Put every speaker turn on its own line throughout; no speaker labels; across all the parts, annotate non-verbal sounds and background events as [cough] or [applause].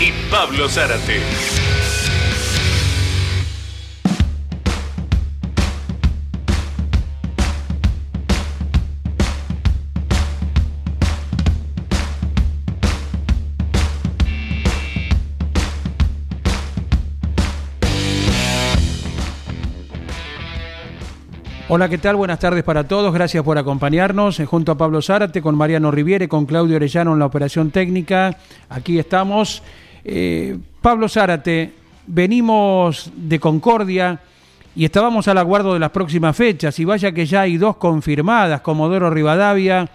y Pablo Zárate.
Hola, ¿qué tal? Buenas tardes para todos. Gracias por acompañarnos. Eh, junto a Pablo Zárate, con Mariano Riviere, con Claudio Orellano en la operación técnica. Aquí estamos. Eh, Pablo Zárate, venimos de Concordia y estábamos al aguardo de las próximas fechas. Y vaya que ya hay dos confirmadas, Comodoro Rivadavia,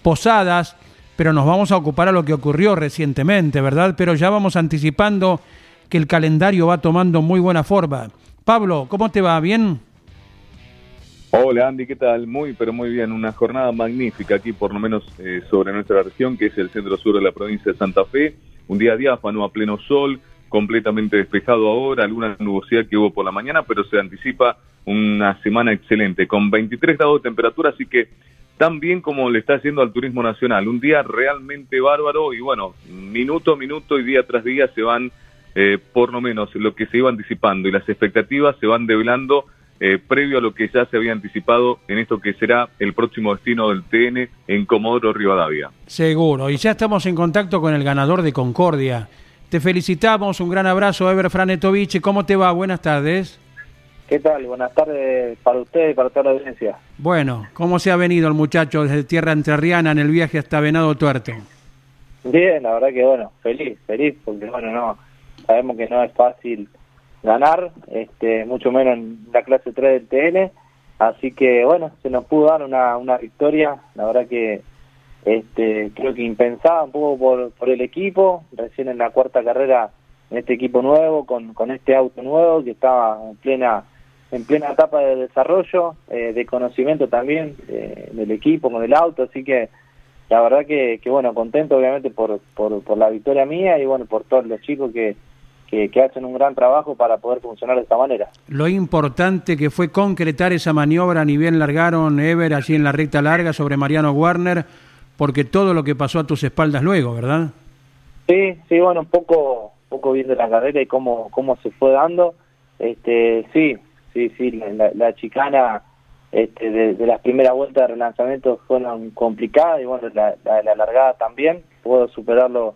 Posadas, pero nos vamos a ocupar a lo que ocurrió recientemente, ¿verdad? Pero ya vamos anticipando que el calendario va tomando muy buena forma. Pablo, ¿cómo te va? ¿Bien?
Hola Andy, ¿qué tal? Muy, pero muy bien. Una jornada magnífica aquí, por lo menos eh, sobre nuestra región, que es el centro sur de la provincia de Santa Fe. Un día diáfano a pleno sol, completamente despejado ahora, alguna nubosidad que hubo por la mañana, pero se anticipa una semana excelente, con 23 grados de temperatura, así que tan bien como le está haciendo al turismo nacional. Un día realmente bárbaro y bueno, minuto a minuto y día tras día se van, eh, por lo menos lo que se iba anticipando y las expectativas se van develando eh, previo a lo que ya se había anticipado en esto que será el próximo destino del TN en Comodoro Rivadavia.
Seguro, y ya estamos en contacto con el ganador de Concordia. Te felicitamos, un gran abrazo, Ever Franetovich. ¿Cómo te va? Buenas tardes.
¿Qué tal? Buenas tardes para usted y para toda la audiencia.
Bueno, ¿cómo se ha venido el muchacho desde Tierra Entrerriana en el viaje hasta Venado Tuerto?
Bien, la verdad que bueno, feliz, feliz, porque bueno, no, sabemos que no es fácil ganar, este, mucho menos en la clase 3 del TN. Así que bueno, se nos pudo dar una, una victoria, la verdad que este, creo que impensada un poco por, por el equipo, recién en la cuarta carrera en este equipo nuevo, con, con este auto nuevo que estaba en plena en plena etapa de desarrollo, eh, de conocimiento también eh, del equipo, con el auto, así que la verdad que, que bueno, contento obviamente por, por, por la victoria mía y bueno, por todos los chicos que, que, hacen un gran trabajo para poder funcionar de esta manera.
Lo importante que fue concretar esa maniobra, ni bien largaron Ever allí en la recta larga sobre Mariano Warner, porque todo lo que pasó a tus espaldas luego, ¿verdad?
Sí, sí, bueno, un poco, poco viendo la carrera y cómo, cómo se fue dando. Este, sí, sí, sí, la, chicana este, de, las primeras vueltas de relanzamiento fueron complicadas y bueno, la, la largada también, puedo superarlo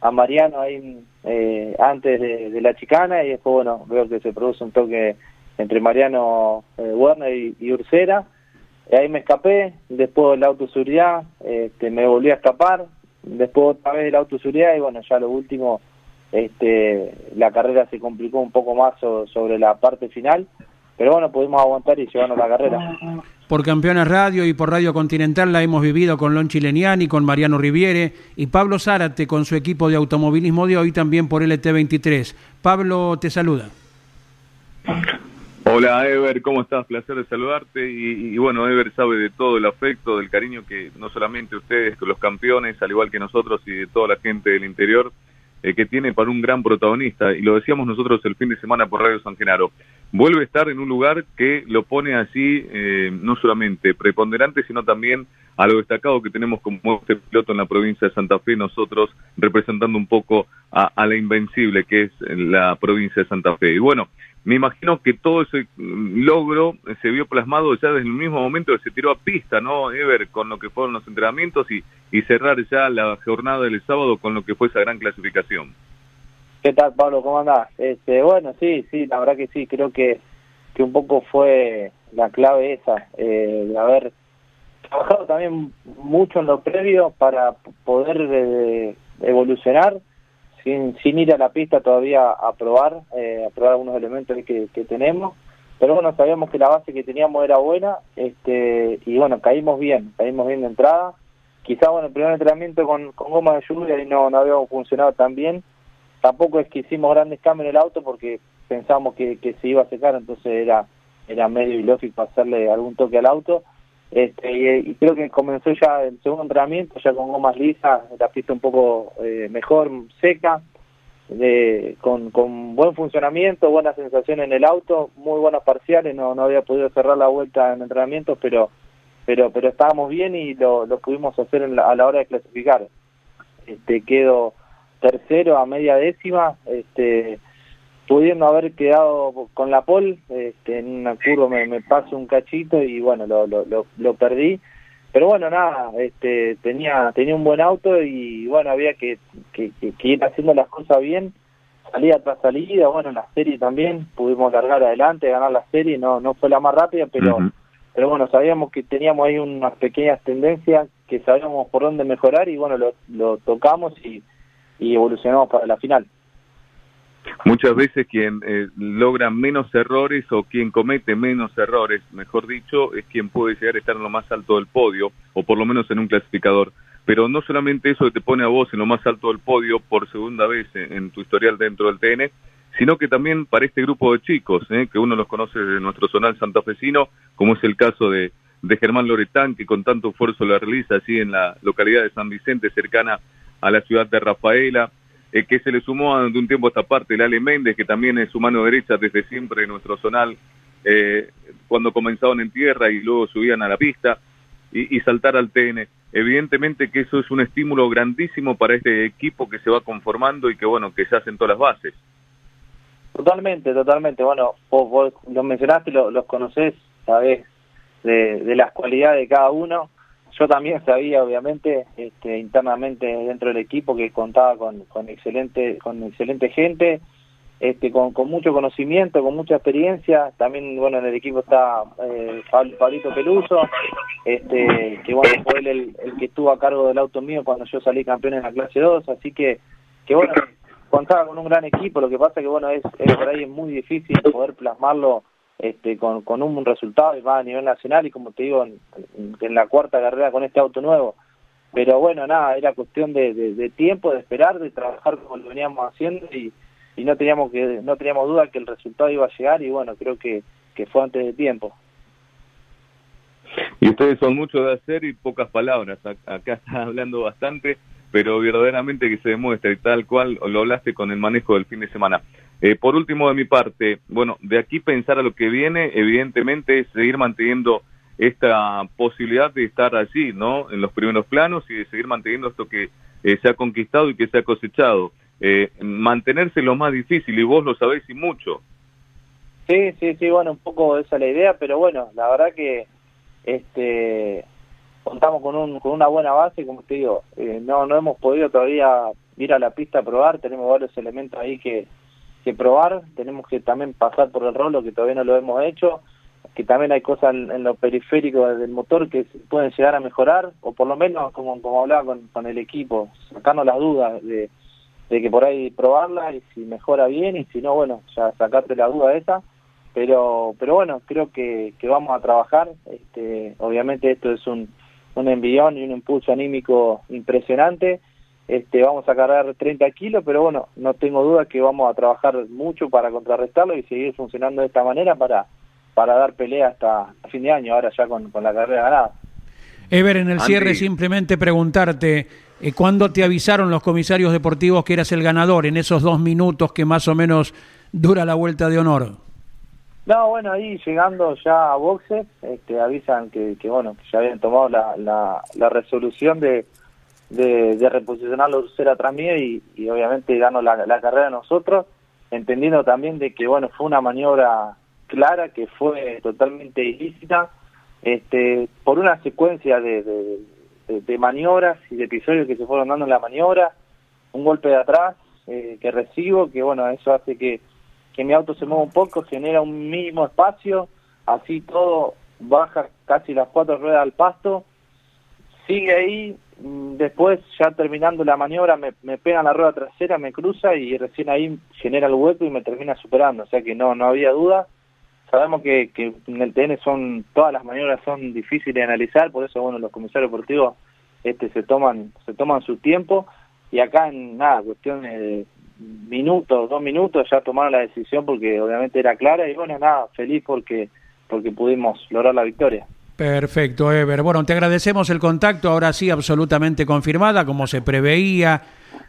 a Mariano ahí eh, antes de, la chicana y después, bueno, veo que se produce un toque entre Mariano eh, Werner y, y Ursera. Ahí me escapé, después el auto seguridad, este, me volví a escapar, después otra vez el auto seguridad y bueno, ya lo último, este, la carrera se complicó un poco más sobre la parte final, pero bueno, pudimos aguantar y llevarnos la carrera
por Campeones Radio y por Radio Continental la hemos vivido con Lon Chileniani, con Mariano Riviere y Pablo Zárate con su equipo de automovilismo de hoy también por LT23. Pablo te saluda.
Hola Ever, ¿cómo estás? Placer de saludarte y, bueno, Ever sabe de todo el afecto, del cariño que no solamente ustedes, los campeones, al igual que nosotros y de toda la gente del interior, eh, que tiene para un gran protagonista, y lo decíamos nosotros el fin de semana por Radio San Genaro, vuelve a estar en un lugar que lo pone así, eh, no solamente preponderante, sino también a lo destacado que tenemos como este piloto en la provincia de Santa Fe, nosotros representando un poco a, a la invencible que es la provincia de Santa Fe. Y bueno, me imagino que todo ese logro se vio plasmado ya desde el mismo momento que se tiró a pista, ¿no, Ever? Con lo que fueron los entrenamientos y, y cerrar ya la jornada del sábado con lo que fue esa gran clasificación.
¿Qué tal, Pablo? ¿Cómo andás? Este, bueno, sí, sí, la verdad que sí, creo que, que un poco fue la clave esa, eh, de haber trabajado también mucho en lo previo para poder eh, evolucionar sin, sin ir a la pista todavía a probar, eh, a probar algunos elementos que, que tenemos. Pero bueno, sabíamos que la base que teníamos era buena este y bueno, caímos bien, caímos bien de entrada. Quizá bueno, el primer entrenamiento con, con goma de lluvia y no, no habíamos funcionado tan bien. Tampoco es que hicimos grandes cambios en el auto porque pensamos que, se iba a secar, entonces era, era medio ilógico hacerle algún toque al auto. Este, y, creo que comenzó ya el segundo entrenamiento, ya con gomas lisas, la pista un poco eh, mejor, seca, con, buen funcionamiento, buena sensación en el auto, muy buenas parciales, no, no había podido cerrar la vuelta en entrenamientos, pero pero pero estábamos bien y lo, lo pudimos hacer a la hora de clasificar. Este quedo tercero a media décima, este pudiendo haber quedado con la pole, este, en una curva me, me paso un cachito y bueno, lo, lo, lo, lo perdí. Pero bueno nada este tenía tenía un buen auto y bueno había que, que, que, ir haciendo las cosas bien salida tras salida bueno la serie también pudimos largar adelante ganar la serie no no fue la más rápida pero pero bueno sabíamos que teníamos ahí unas pequeñas tendencias que sabíamos por dónde mejorar y bueno lo, lo tocamos y, y evolucionamos para la final
Muchas veces quien eh, logra menos errores o quien comete menos errores, mejor dicho, es quien puede llegar a estar en lo más alto del podio, o por lo menos en un clasificador. Pero no solamente eso que te pone a vos en lo más alto del podio por segunda vez en, tu historial dentro del TN, sino que también para este grupo de chicos, eh, que uno los conoce de nuestro zonal santafesino, como es el caso de, de Germán Loretán, que con tanto esfuerzo la realiza así en la localidad de San Vicente, cercana a la ciudad de Rafaela, eh, que se le sumó de un tiempo a esta parte el Ale Méndez, que también es su mano derecha desde siempre en nuestro zonal, eh, cuando comenzaban en tierra y luego subían a la pista, y, saltar al TN. Evidentemente que eso es un estímulo grandísimo para este equipo que se va conformando y que bueno, que se hacen todas las bases.
Totalmente, totalmente. Bueno, vos, vos los mencionaste, los conocés, sabés de, de las cualidades de cada uno yo también sabía obviamente este, internamente dentro del equipo que contaba con, con excelente con excelente gente este con, con mucho conocimiento con mucha experiencia. También bueno en el equipo está eh, Pablito Peluso este que bueno fue él el, el, que estuvo a cargo del auto mío cuando yo salí campeón en la clase 2 así que que bueno contaba con un gran equipo. Lo que pasa que bueno es, es por ahí es muy difícil poder plasmarlo este, con, con un resultado y más a nivel nacional y como te digo, en, la cuarta carrera con este auto nuevo. Pero bueno, nada, era cuestión de, de, tiempo, de esperar, de trabajar como lo veníamos haciendo y, no teníamos que no teníamos duda que el resultado iba a llegar y bueno, creo que, que fue antes de tiempo.
Y ustedes son muchos de hacer y pocas palabras. Acá está [laughs] hablando bastante, pero verdaderamente que se demuestra y tal cual lo hablaste con el manejo del fin de semana. Eh, por último, de mi parte, bueno, de aquí pensar a lo que viene, evidentemente es seguir manteniendo esta posibilidad de estar allí, ¿no? En los primeros planos y de seguir manteniendo esto que eh, se ha conquistado y que se ha cosechado. Eh, mantenerse lo más difícil y vos lo sabéis y mucho.
Sí, sí, sí, bueno, un poco esa es la idea, pero bueno, la verdad que este contamos con, un, con una buena base, como te digo, eh, no, no hemos podido todavía ir a la pista a probar, tenemos varios elementos ahí que, que probar, tenemos que también pasar por el rolo que todavía no lo hemos hecho, que también hay cosas en, lo periférico del motor que pueden llegar a mejorar, o por lo menos, como, como hablaba con, con el equipo, sacarnos las dudas de, de que por ahí probarla y si mejora bien y si no, bueno, ya sacarte la duda esa, pero pero bueno, creo que, que vamos a trabajar, este, obviamente esto es un, un envión y un impulso anímico impresionante, este, vamos a cargar 30 kilos, pero bueno, no tengo duda que vamos a trabajar mucho para contrarrestarlo y seguir funcionando de esta manera para, para dar pelea hasta fin de año, ahora ya con, con la carrera ganada.
Ever, en el cierre simplemente preguntarte, eh, ¿cuándo te avisaron los comisarios deportivos que eras el ganador en esos dos minutos que más o menos dura la vuelta de honor?
No, bueno, ahí llegando ya a boxe, este, avisan que, que, bueno, que ya habían tomado la, la, la resolución de, de, de reposicionar la Ursera atrás mío y, obviamente dando la, carrera a nosotros, entendiendo también de que bueno fue una maniobra clara, que fue totalmente ilícita, este, por una secuencia de, de, maniobras y de episodios que se fueron dando en la maniobra, un golpe de atrás eh, que recibo, que bueno, eso hace que, que mi auto se mueva un poco, genera un mínimo espacio, así todo baja casi las cuatro ruedas al pasto, sigue ahí, después ya terminando la maniobra me, pega en la rueda trasera, me cruza y recién ahí genera el hueco y me termina superando, o sea que no, no había duda. Sabemos que, que en el TN son, todas las maniobras son difíciles de analizar, por eso bueno los comisarios deportivos este se toman, se toman su tiempo y acá en nada, cuestión de, minutos, dos minutos, ya tomaron la decisión porque obviamente era clara y bueno, nada, feliz porque, porque pudimos lograr la victoria.
Perfecto, Ever. Bueno, te agradecemos el contacto, ahora sí absolutamente confirmada, como se preveía,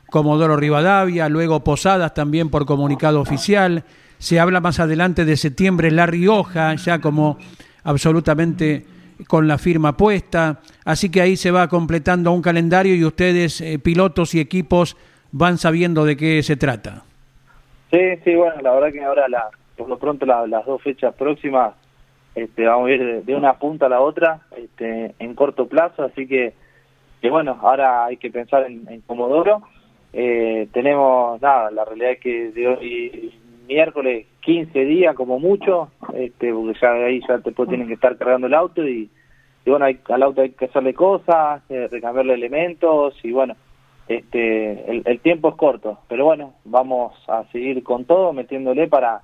Comodoro Rivadavia, luego Posadas también por comunicado oficial. Se habla más adelante de septiembre La Rioja, ya como absolutamente con la firma puesta. Así que ahí se va completando un calendario y ustedes, eh, pilotos y equipos, van sabiendo de qué se trata.
Sí, sí, bueno, la verdad que ahora, por lo pronto, las dos fechas próximas este, vamos a ir de, una punta a la otra este, en corto plazo, así que, bueno, ahora hay que pensar en, Comodoro. Eh, tenemos, nada, la realidad es que de hoy miércoles 15 días como mucho, este, porque ya ahí ya después tienen que estar cargando el auto y, bueno, al auto hay que hacerle cosas, eh, recambiarle elementos y bueno, este, el tiempo es corto, pero bueno, vamos a seguir con todo, metiéndole para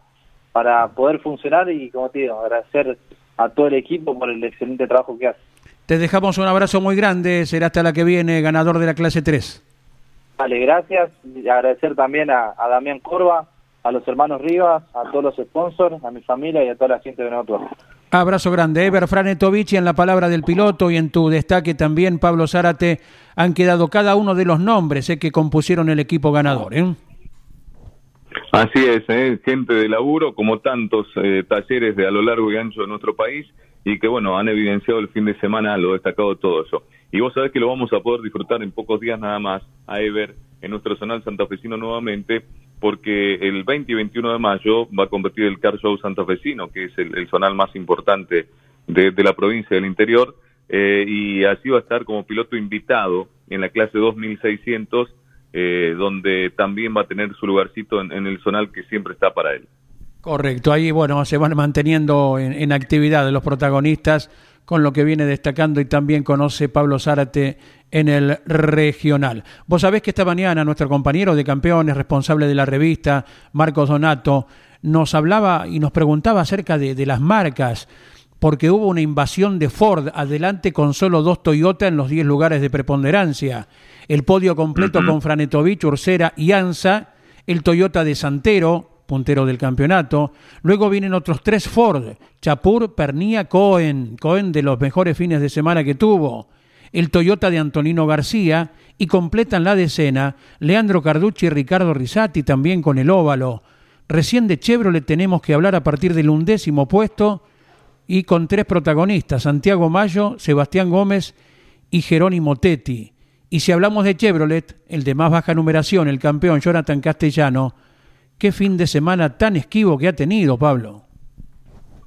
para poder funcionar y, como te digo, agradecer a todo el equipo por el excelente trabajo que hace.
Te dejamos un abrazo muy grande, será hasta la que viene, ganador de la clase 3.
Vale, gracias. Y agradecer también a, Damián Corva, a los hermanos Rivas, a todos los sponsors, a mi familia y a toda la gente de Nuevo
Abrazo grande. Ever Franetovich en la palabra del piloto y en tu destaque también, Pablo Zárate, han quedado cada uno de los nombres eh, que compusieron el equipo ganador. ¿eh?
Así es, ¿eh? gente de laburo, como tantos eh, talleres de a lo largo y ancho de nuestro país, y que bueno, han evidenciado el fin de semana lo destacado de todo eso. Y vos sabés que lo vamos a poder disfrutar en pocos días nada más a Ever en nuestro zonal santafesino nuevamente, porque el 20 y 21 de mayo va a competir el Car Show santafesino, que es el, zonal más importante de, la provincia del interior, eh, y así va a estar como piloto invitado en la clase 2600 eh, donde también va a tener su lugarcito en, el zonal que siempre está para él.
Correcto, ahí bueno, se van manteniendo en, actividad los protagonistas con lo que viene destacando y también conoce Pablo Zárate en el regional. Vos sabés que esta mañana nuestro compañero de campeones, responsable de la revista, Marcos Donato, nos hablaba y nos preguntaba acerca de, las marcas, porque hubo una invasión de Ford adelante con solo dos Toyota en los 10 lugares de preponderancia el podio completo con Franetovich, Ursera y Ansa, el Toyota de Santero, puntero del campeonato. Luego vienen otros tres Ford, Chapur, Pernía, Cohen, Cohen de los mejores fines de semana que tuvo. El Toyota de Antonino García y completan la decena Leandro Carducci y Ricardo Risati también con el óvalo. Recién de Chevrolet tenemos que hablar a partir del undécimo puesto y con tres protagonistas, Santiago Mayo, Sebastián Gómez y Jerónimo Tetti. Y si hablamos de Chevrolet, el de más baja numeración, el campeón Jonathan Castellano, qué fin de semana tan esquivo que ha tenido, Pablo.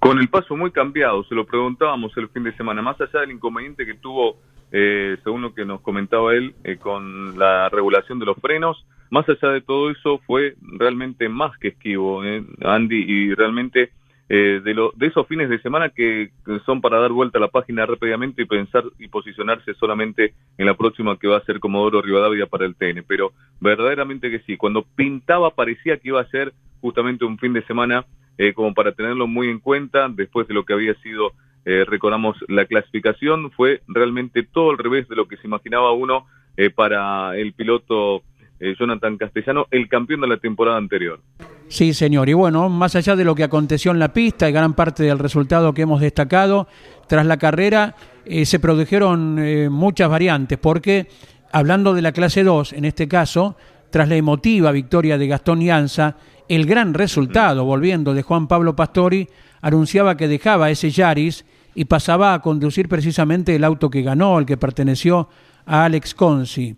Con el paso muy cambiado, se lo preguntábamos el fin de semana, más allá del inconveniente que tuvo, eh, según lo que nos comentaba él, eh, con la regulación de los frenos, más allá de todo eso fue realmente más que esquivo, eh, Andy, y realmente eh, de, lo, de esos fines de semana que, son para dar vuelta a la página rápidamente y pensar y posicionarse solamente en la próxima que va a ser Comodoro Rivadavia para el TN. Pero verdaderamente que sí, cuando pintaba parecía que iba a ser justamente un fin de semana eh, como para tenerlo muy en cuenta después de lo que había sido, eh, recordamos, la clasificación, fue realmente todo al revés de lo que se imaginaba uno eh, para el piloto Jonathan Castellano, el campeón de la temporada anterior.
Sí, señor. Y bueno, más allá de lo que aconteció en la pista y gran parte del resultado que hemos destacado, tras la carrera eh, se produjeron eh, muchas variantes, porque hablando de la clase 2, en este caso, tras la emotiva victoria de Gastón Yanza, el gran resultado, volviendo de Juan Pablo Pastori, anunciaba que dejaba ese Yaris y pasaba a conducir precisamente el auto que ganó, el que perteneció a Alex Consi.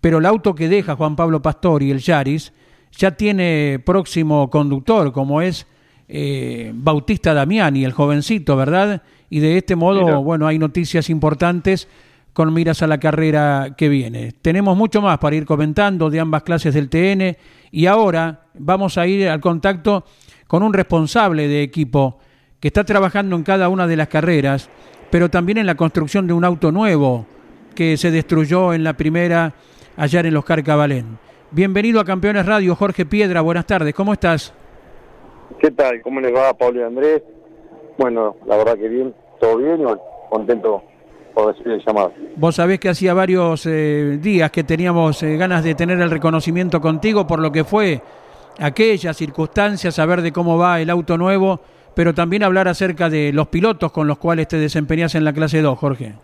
Pero el auto que deja Juan Pablo Pastori, el Yaris, ya tiene próximo conductor, como es eh, Bautista Damiani, el jovencito, ¿verdad? Y de este modo, bueno, hay noticias importantes con miras a la carrera que viene. Tenemos mucho más para ir comentando de ambas clases del TN y ahora vamos a ir al contacto con un responsable de equipo que está trabajando en cada una de las carreras, pero también en la construcción de un auto nuevo que se destruyó en la primera allá en los Carcabalén. Bienvenido a Campeones Radio, Jorge Piedra, buenas tardes, ¿cómo estás?
¿Qué tal? ¿Cómo les va, Pablo y Andrés? Bueno, la verdad que bien, todo bien contento por recibir el llamado.
Vos sabés que hacía varios eh, días que teníamos eh, ganas de tener el reconocimiento contigo por lo que fue aquella circunstancia, saber de cómo va el auto nuevo, pero también hablar acerca de los pilotos con los cuales te desempeñas en la clase 2, Jorge.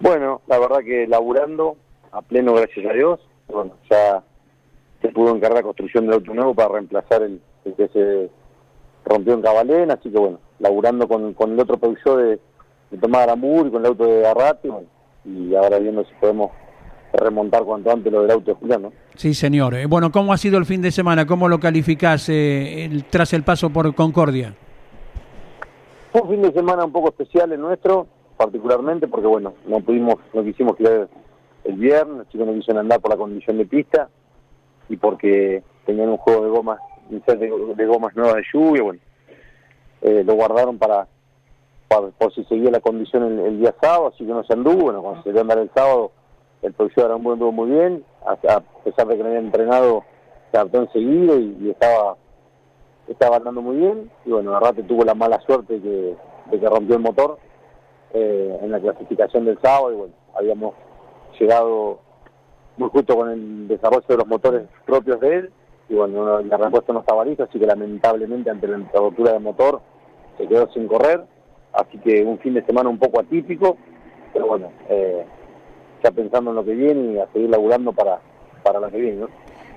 Bueno, la verdad que laburando a pleno, gracias a Dios, bueno, ya se pudo encargar la construcción del auto nuevo para reemplazar el, que se rompió en Cabalén, así que bueno, laburando con, con el otro Peugeot de, de Tomás Aramur y con el auto de Arrate, bueno, y ahora viendo si podemos remontar cuanto antes lo del auto de Julián, ¿no?
Sí, señor. Eh, bueno, ¿cómo ha sido el fin de semana? ¿Cómo lo calificás eh, el, tras el paso por Concordia?
Fue un fin de semana un poco especial el nuestro, particularmente porque, bueno, no pudimos, no quisimos ir el viernes, los chicos no quisieron andar por la condición de pista y porque tenían un juego de gomas, de, gomas nuevas de lluvia, bueno, eh, lo guardaron para, por si seguía la condición el, día sábado, así que no se anduvo, bueno, cuando se dio andar el sábado el profesor un buen muy bien, a, pesar de que no había entrenado, se adaptó enseguida y, estaba estaba andando muy bien. Y bueno, Arrate tuvo la mala suerte de que rompió el motor eh, en la clasificación del sábado y bueno, habíamos llegado muy justo con el desarrollo de los motores propios de él y bueno, la respuesta no estaba lista, así que lamentablemente ante la rotura del motor se quedó sin correr, así que un fin de semana un poco atípico, pero bueno, eh, ya pensando en lo que viene y a seguir laburando para, para lo que viene. ¿no?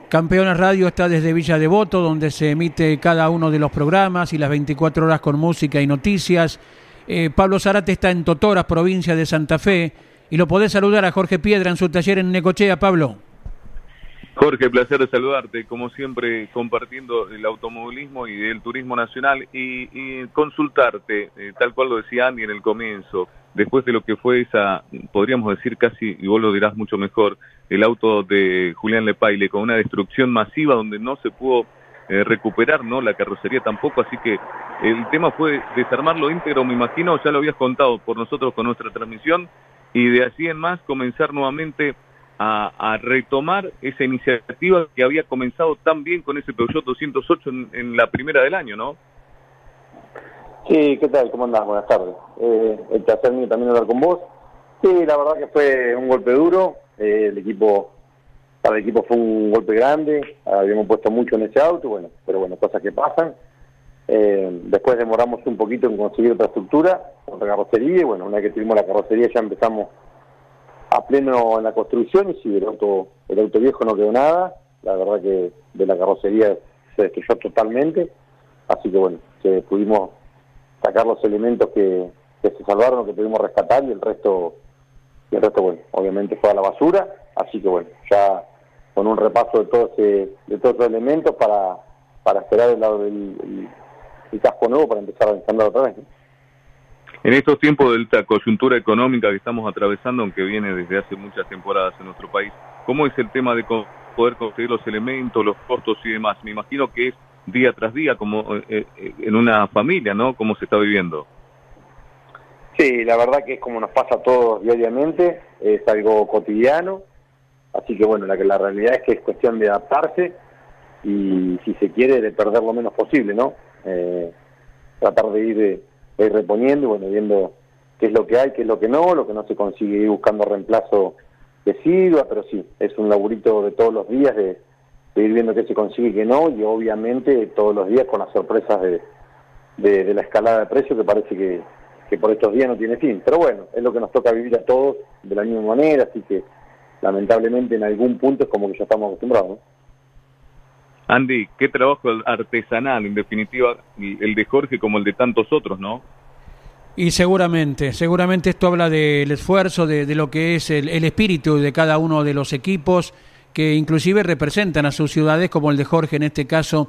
Campeones Radio está desde Villa Devoto, donde se emite cada uno de los programas y las 24 horas con música y noticias. Eh, Pablo Zarate está en Totoras, provincia de Santa Fe, y lo podés saludar a Jorge Piedra en su taller en Necochea, Pablo.
Jorge, placer de saludarte, como siempre compartiendo el automovilismo y el turismo nacional y, consultarte, eh, tal cual lo decía Andy en el comienzo, después de lo que fue esa, podríamos decir casi, y vos lo dirás mucho mejor, el auto de Julián Lepaile con una destrucción masiva donde no se pudo eh, recuperar no la carrocería tampoco, así que el tema fue desarmarlo íntegro, me imagino, ya lo habías contado por nosotros con nuestra transmisión, y de así en más comenzar nuevamente a, retomar esa iniciativa que había comenzado tan bien con ese Peugeot 208 en, la primera del año, ¿no?
Sí, ¿qué tal? ¿Cómo andás? Buenas tardes. Eh, el placer mío también hablar con vos. Sí, la verdad que fue un golpe duro. Eh, el equipo, para el equipo fue un golpe grande. Habíamos puesto mucho en ese auto, bueno, pero bueno, cosas que pasan. Eh, después demoramos un poquito en conseguir otra estructura, otra carrocería, y bueno, una vez que tuvimos la carrocería ya empezamos a pleno en la construcción, y sí, el auto, el auto viejo no quedó nada, la verdad que de la carrocería se destruyó totalmente, así que bueno, que pudimos sacar los elementos que, se salvaron, que pudimos rescatar, y el resto, y el resto bueno, obviamente fue a la basura, así que bueno, ya con un repaso de todo ese, de todos esos elementos para, para esperar el del el casco nuevo para empezar a ensamblar otra vez.
En estos tiempos de esta coyuntura económica que estamos atravesando, aunque viene desde hace muchas temporadas en nuestro país, ¿cómo es el tema de poder conseguir los elementos, los costos y demás? Me imagino que es día tras día, como eh, eh, en una familia, ¿no? ¿Cómo se está viviendo?
Sí, la verdad que es como nos pasa a todos diariamente, es algo cotidiano, así que bueno, la, la realidad es que es cuestión de adaptarse y si se quiere de perder lo menos posible, ¿no? eh, tratar de ir, reponiendo y bueno, viendo qué es lo que hay, qué es lo que no, lo que no se consigue ir buscando reemplazo de Silva, pero sí, es un laburito de todos los días de, ir viendo qué se consigue y qué no, y obviamente todos los días con las sorpresas de, de, la escalada de precios que parece que, que por estos días no tiene fin. Pero bueno, es lo que nos toca vivir a todos de la misma manera, así que lamentablemente en algún punto es como que ya estamos acostumbrados.
Andy, qué trabajo artesanal, en definitiva, el de Jorge como el de tantos otros, ¿no?
Y seguramente, seguramente esto habla del esfuerzo, de, lo que es el, espíritu de cada uno de los equipos, que inclusive representan a sus ciudades, como el de Jorge en este caso,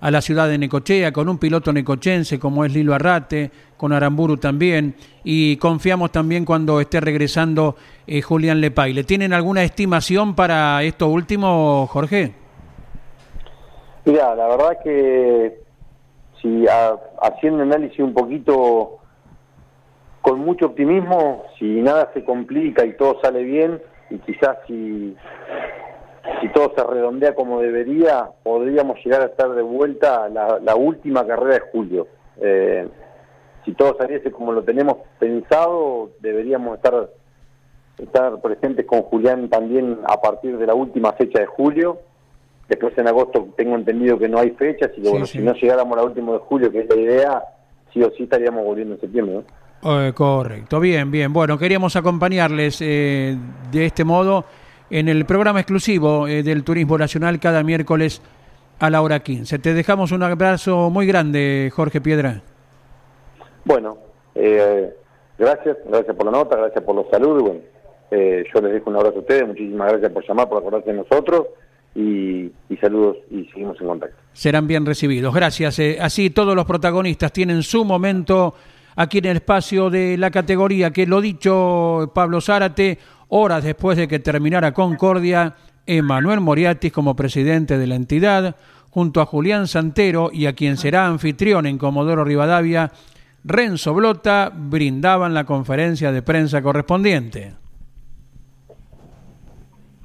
a la ciudad de Necochea, con un piloto necochense como es Lilo Arrate, con Aramburu también, y confiamos también cuando esté regresando eh, Julián Lepaile. ¿Tienen alguna estimación para esto último, Jorge?
Mira, la verdad que si haciendo análisis un poquito con mucho optimismo, si nada se complica y todo sale bien, y quizás si, si todo se redondea como debería, podríamos llegar a estar de vuelta la, la última carrera de julio. Eh, si todo saliese como lo tenemos pensado, deberíamos estar estar presentes con Julián también a partir de la última fecha de julio. Después en agosto tengo entendido que no hay fecha, así que bueno, si no llegáramos al último de julio, que es la idea, sí o sí estaríamos volviendo en septiembre.
Eh, correcto, bien, bien. Bueno, queríamos acompañarles eh, de este modo en el programa exclusivo eh, del Turismo Nacional cada miércoles a la hora 15. Te dejamos un abrazo muy grande, Jorge Piedra.
Bueno, gracias, gracias por la nota, gracias por los saludos. Bueno, yo les dejo un abrazo a ustedes, muchísimas gracias por llamar, por acordarse de nosotros. Y, y, saludos y seguimos en contacto.
Serán bien recibidos. Gracias. así todos los protagonistas tienen su momento aquí en el espacio de la categoría, que lo dicho Pablo Zárate, horas después de que terminara Concordia, Emanuel Moriatis como presidente de la entidad, junto a Julián Santero y a quien será anfitrión en Comodoro Rivadavia, Renzo Blota, brindaban la conferencia de prensa correspondiente.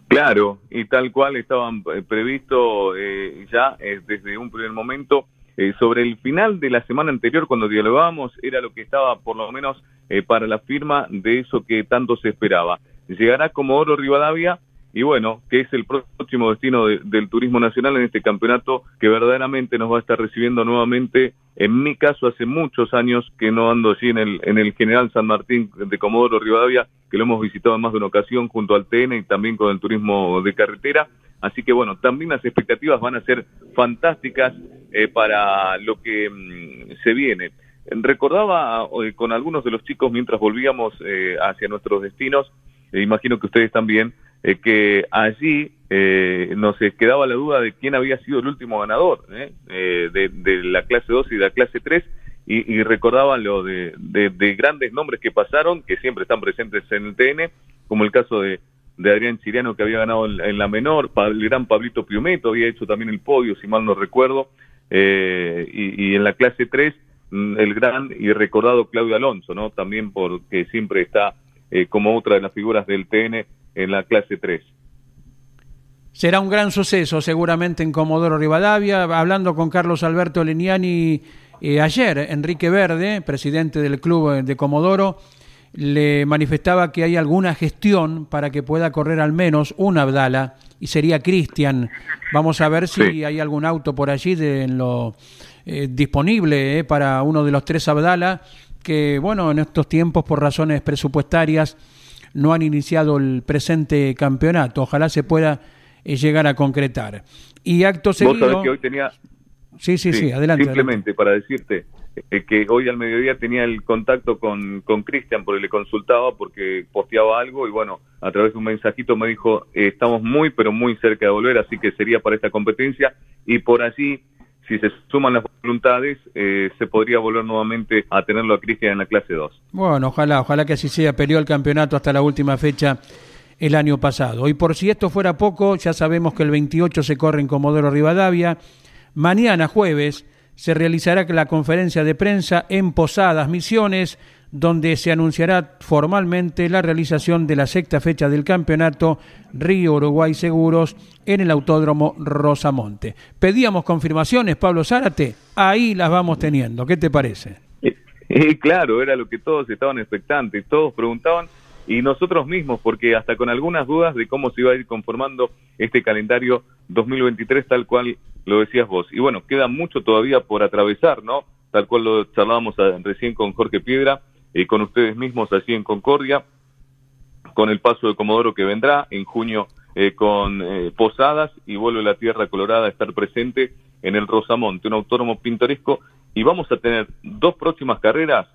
Claro, y tal cual estaban eh, previsto eh, ya eh, desde un primer momento eh, sobre el final de la semana anterior, cuando dialogábamos, era lo que estaba por lo menos eh, para la firma de eso que tanto se esperaba. Llegará como Oro Rivadavia y bueno, que es el próximo destino del turismo nacional en este campeonato que verdaderamente nos va a estar recibiendo nuevamente. En mi caso, hace muchos años que no ando allí en el, en el General San Martín de Comodoro Rivadavia, que lo hemos visitado en más de una ocasión junto al TN y también con el turismo de carretera. Así que bueno, también las expectativas van a ser fantásticas eh, para lo que mm, se viene. Recordaba eh, con algunos de los chicos mientras volvíamos eh, hacia nuestros destinos, imagino que ustedes también, que allí nos quedaba la duda de quién había sido el último ganador de, la clase 2 y de la clase 3. Y, recordaban lo de, de grandes nombres que pasaron, que siempre están presentes en el TN, como el caso de, de Adrián Chiriano que había ganado en, la menor, el gran Pablito Piumeto había hecho también el podio, si mal no recuerdo, eh, y, en la clase 3 mm, el gran y recordado Claudio Alonso, ¿no? También porque siempre está eh, como otra de las figuras del TN en la clase 3.
Será un gran suceso seguramente en Comodoro Rivadavia. Hablando con Carlos Alberto Leniani eh, ayer, Enrique Verde, presidente del club de Comodoro, le manifestaba que hay alguna gestión para que pueda correr al menos un Abdala y sería Cristian. Vamos a ver si hay algún auto por allí de, en lo eh, disponible eh, para uno de los tres Abdala que, bueno, en estos tiempos por razones presupuestarias no han iniciado el presente campeonato. Ojalá se pueda eh, llegar a concretar. Y acto seguido...
que hoy tenía...
Sí, sí, sí, adelante.
Simplemente para decirte, eh, que hoy al mediodía tenía el contacto con Cristian porque le consultaba porque posteaba algo y bueno, a través de un mensajito me dijo, eh, estamos muy pero muy cerca de volver, así que sería para esta competencia y por allí, si se suman las voluntades, eh, se podría volver nuevamente a tenerlo a Cristian en la clase 2.
Bueno, ojalá, ojalá que así sea, peleó el campeonato hasta la última fecha el año pasado. Y por si esto fuera poco, ya sabemos que el 28 se corre en Comodoro Rivadavia, mañana jueves se realizará la conferencia de prensa en Posadas Misiones, donde se anunciará formalmente la realización de la sexta fecha del campeonato Río Uruguay Seguros en el Autódromo Rosamonte. Pedíamos confirmaciones, Pablo Zárate, ahí las vamos teniendo. ¿Qué te parece?
Y, [laughs] claro, era lo que todos estaban expectantes, todos preguntaban y nosotros mismos, porque hasta con algunas dudas de cómo se iba a ir conformando este calendario 2023 tal cual lo decías vos. Y bueno, queda mucho todavía por atravesar, ¿no? Tal cual lo charlábamos recién con Jorge Piedra y con ustedes mismos así en Concordia, con el paso de Comodoro que vendrá en junio eh, con eh, Posadas y vuelve la Tierra Colorada a estar presente en el Rosamonte, un autónomo pintoresco, y vamos a tener dos próximas carreras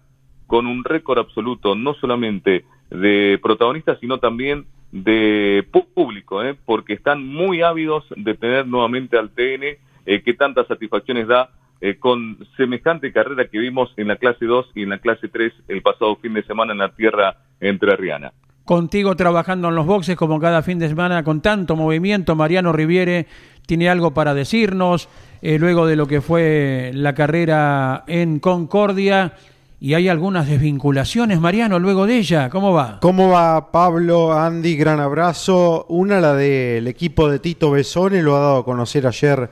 con un récord absoluto, no solamente de protagonistas, sino también de público, ¿eh? porque están muy ávidos de tener nuevamente al TN, eh, que tantas satisfacciones da eh, con semejante carrera que vimos en la clase 2 y en la clase 3 el pasado fin de semana en la tierra entrerriana.
Contigo trabajando en los boxes como cada fin de semana con tanto movimiento, Mariano Riviere tiene algo para decirnos luego de lo que fue la carrera en Concordia y hay algunas desvinculaciones, Mariano, luego de ella. ¿Cómo va?
¿Cómo va, Pablo, Andy? Gran abrazo. Una, la del equipo de Tito Besone, lo ha dado a conocer ayer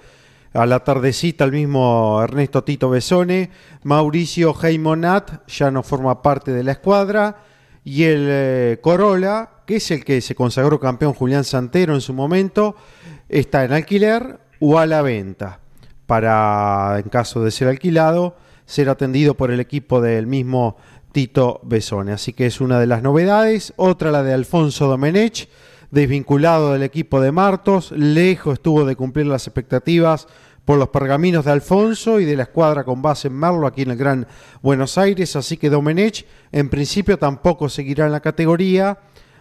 a la tardecita el mismo Ernesto Tito Besone, Mauricio Heimonat ya no forma parte de la escuadra y el eh, Corolla, que es el que se consagró campeón Julián Santero en su momento, está en alquiler o a la venta para, en caso de ser alquilado, ser atendido por el equipo del mismo Tito Besone. Así que es una de las novedades. Otra la de Alfonso Domenech, desvinculado del equipo de Martos, lejos estuvo de cumplir las expectativas por los pergaminos de Alfonso y de la escuadra con base en Merlo aquí en el Gran Buenos Aires, así que Domenech en principio tampoco seguirá en la categoría,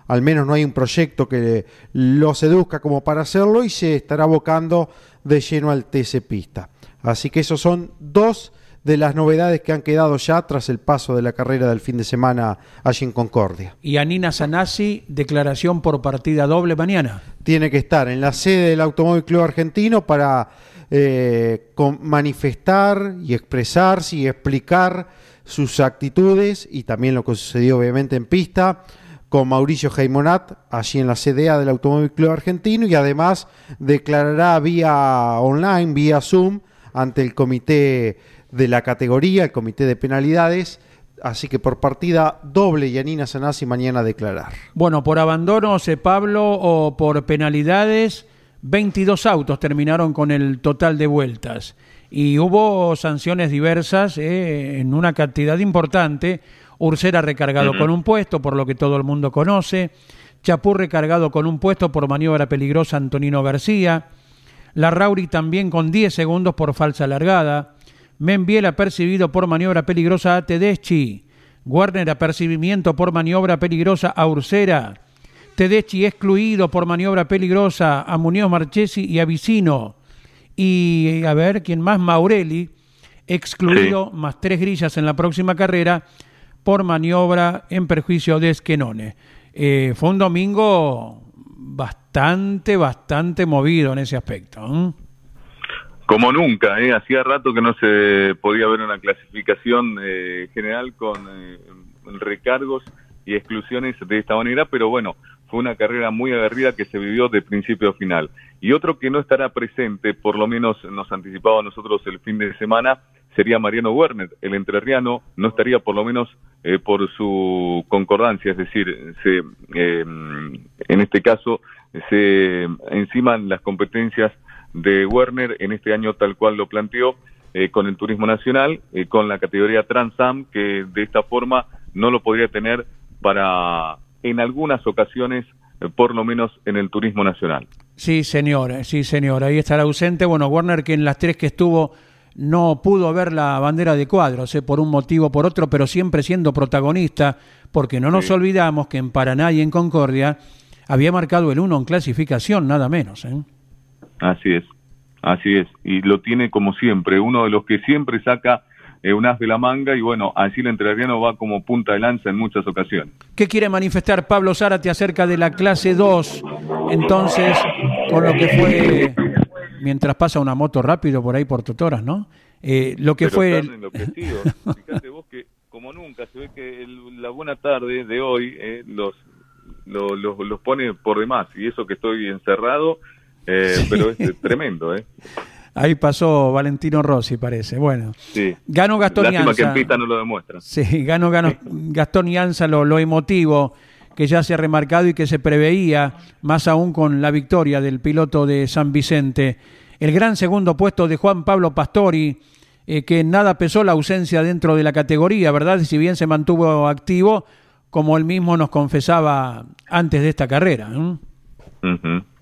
al menos no hay un proyecto que lo seduzca como para hacerlo y se estará abocando de lleno al TC Pista. Así que esos son dos de las novedades que han quedado ya tras el paso de la carrera del fin de semana allí en Concordia.
Y Anina Sanasi, declaración por partida doble mañana.
Tiene que estar en la sede del Automóvil Club Argentino para eh, manifestar y expresarse y explicar sus actitudes y también lo que sucedió obviamente en pista con Mauricio Heimonat, allí en la CDA del Automóvil Club Argentino, y además declarará vía online, vía Zoom, ante el comité de la categoría, el comité de penalidades. Así que por partida doble, Yanina Sanasi mañana a declarar.
Bueno, por abandonos, Pablo, o por penalidades, 22 autos terminaron con el total de vueltas. Y hubo sanciones diversas eh, en una cantidad importante Ursera recargado con un puesto, por lo que todo el mundo conoce. Chapur recargado con un puesto por maniobra peligrosa Antonino García. La Rauri también con 10 segundos por falsa largada. Membiel apercibido por maniobra peligrosa a Tedeschi. Warner apercibimiento por maniobra peligrosa a Ursera. Tedeschi excluido por maniobra peligrosa a Muñoz Marchesi y a Vicino. Y a ver, ¿quién más? Maurelli, excluido, más tres grillas en la próxima carrera por maniobra en perjuicio de Esquenone. Eh, fue un domingo bastante, bastante movido en ese aspecto.
Como nunca, ¿eh? hacía rato que no se podía ver una clasificación eh, general con eh, recargos y exclusiones de esta manera, pero bueno, fue una carrera muy aguerrida que se vivió de principio a final. Y otro que no estará presente, por lo menos nos anticipaba a nosotros el fin de semana, sería Mariano Werner. El entrerriano no estaría por lo menos eh, por su concordancia, es decir, se, eh, en este caso se enciman las competencias de Werner en este año tal cual lo planteó eh, con el turismo nacional, con la categoría Transam, que de esta forma no lo podría tener para en algunas ocasiones por lo menos en el turismo nacional.
Sí, señor, sí, señor. Ahí estará ausente. Bueno, Werner, que en las tres que estuvo no pudo ver la bandera de cuadros, ¿eh? por un motivo o por otro, pero siempre siendo protagonista, porque no nos olvidamos que en Paraná y en Concordia había marcado el uno en clasificación, nada menos. ¿eh?
Así es, así es, y lo tiene como siempre, uno de los que siempre saca eh, un as de la manga y bueno, así el entrerriano va como punta de lanza en muchas ocasiones.
¿Qué quiere manifestar Pablo Zárate acerca de la clase 2? Entonces, con lo que fue mientras pasa una moto rápido por ahí por Totoras, ¿no? Eh, lo que fue... [laughs]
Fíjate vos que como nunca se ve que la buena tarde de hoy eh, los, los, pone por demás y eso que estoy encerrado, eh, pero es tremendo, ¿eh?
Ahí pasó Valentino Rossi, parece. Bueno,
sí.
ganó Gastón
Lástima que en pista no lo demuestra.
Sí, ganó, ganó Gastón Yanza lo, lo emotivo que ya se ha remarcado y que se preveía, más aún con la victoria del piloto de San Vicente. El gran segundo puesto de Juan Pablo Pastori, eh, que nada pesó la ausencia dentro de la categoría, ¿verdad? Si bien se mantuvo activo, como él mismo nos confesaba antes de esta carrera.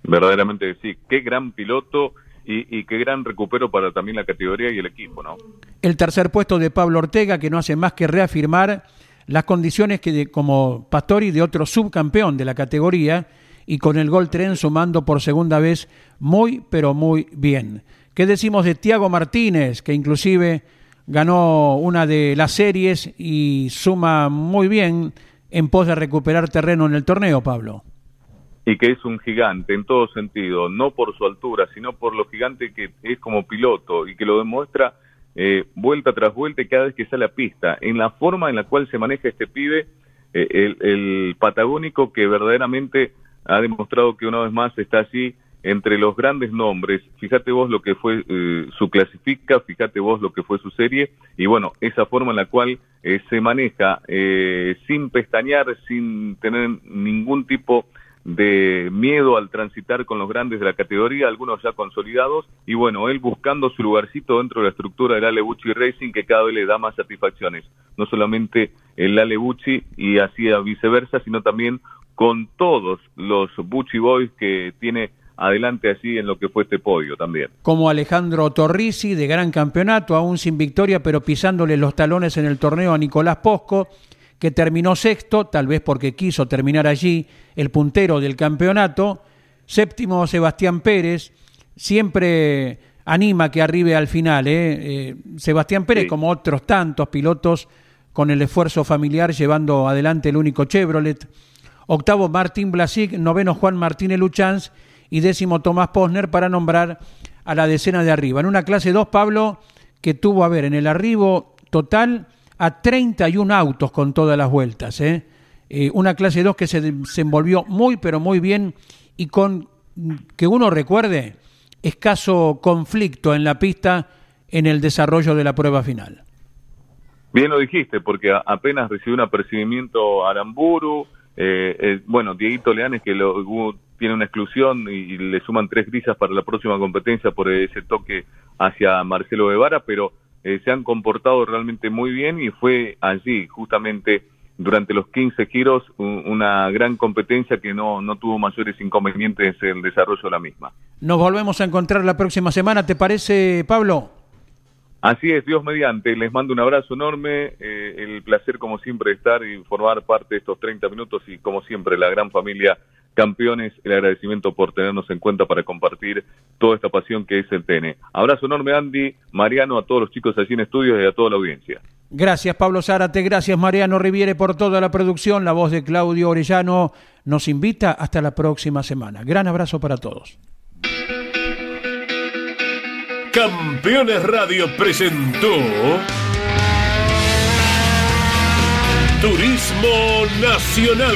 Verdaderamente sí. Qué gran piloto y, y, qué gran recupero para también la categoría y el equipo, ¿no?
El tercer puesto de Pablo Ortega, que no hace más que reafirmar las condiciones que de, como Pastori de otro subcampeón de la categoría y con el gol tren sumando por segunda vez muy pero muy bien. ¿Qué decimos de Tiago Martínez que inclusive ganó una de las series y suma muy bien en pos de recuperar terreno en el torneo, Pablo?
Y que es un gigante en todo sentido, no por su altura, sino por lo gigante que es como piloto y que lo demuestra eh, vuelta tras vuelta cada vez que sale a pista, en la forma en la cual se maneja este pibe, eh, el, patagónico que verdaderamente ha demostrado que una vez más está allí entre los grandes nombres, fíjate vos lo que fue eh, su clasifica, fíjate vos lo que fue su serie, y bueno, esa forma en la cual eh, se maneja eh, sin pestañear, sin tener ningún tipo de miedo al transitar con los grandes de la categoría, algunos ya consolidados, y bueno, él buscando su lugarcito dentro de la estructura del Ale Bucci Racing que cada vez le da más satisfacciones, no solamente el Ale Bucci y así viceversa, sino también con todos los Bucci Boys que tiene adelante así en lo que fue este podio también.
Como Alejandro Torrisi, de gran campeonato, aún sin victoria, pero pisándole los talones en el torneo a Nicolás Posco, que terminó sexto, tal vez porque quiso terminar allí el puntero del campeonato. Séptimo, Sebastián Pérez, siempre anima que arribe al final. ¿eh? Eh, Sebastián Pérez, como otros tantos pilotos, con el esfuerzo familiar llevando adelante el único Chevrolet. Octavo, Martín Blasic, noveno, Juan Martínez Luchanz y décimo Tomás Posner para nombrar a la decena de arriba. En una clase 2, Pablo, que tuvo, a ver, en el arribo total a 31 autos con todas las vueltas. ¿eh? Eh, una clase 2 que se desenvolvió muy, pero muy bien y con, que uno recuerde, escaso conflicto en la pista en el desarrollo de la prueba final.
Bien lo dijiste, porque apenas recibió un apercibimiento Aramburu, eh, eh, bueno, Dieguito Leanes que tiene una exclusión y, le suman tres grisas para la próxima competencia por ese toque hacia Marcelo Guevara, pero eh, se han comportado realmente muy bien y fue allí, justamente durante los 15 giros, una gran competencia que no, no tuvo mayores inconvenientes en el desarrollo de la misma.
Nos volvemos a encontrar la próxima semana, ¿te parece, Pablo?
Así es, Dios mediante. Les mando un abrazo enorme. Eh, el placer, como siempre, de estar y formar parte de estos 30 minutos y, como siempre, la gran familia campeones. El agradecimiento por tenernos en cuenta para compartir toda esta pasión que es el TN. Abrazo enorme, Andy, Mariano, a todos los chicos allí en estudios y a toda la audiencia.
Gracias, Pablo Zárate. Gracias, Mariano Riviere, por toda la producción. La voz de Claudio Orellano nos invita hasta la próxima semana. Gran abrazo para todos.
Campeones Radio presentó Turismo Nacional.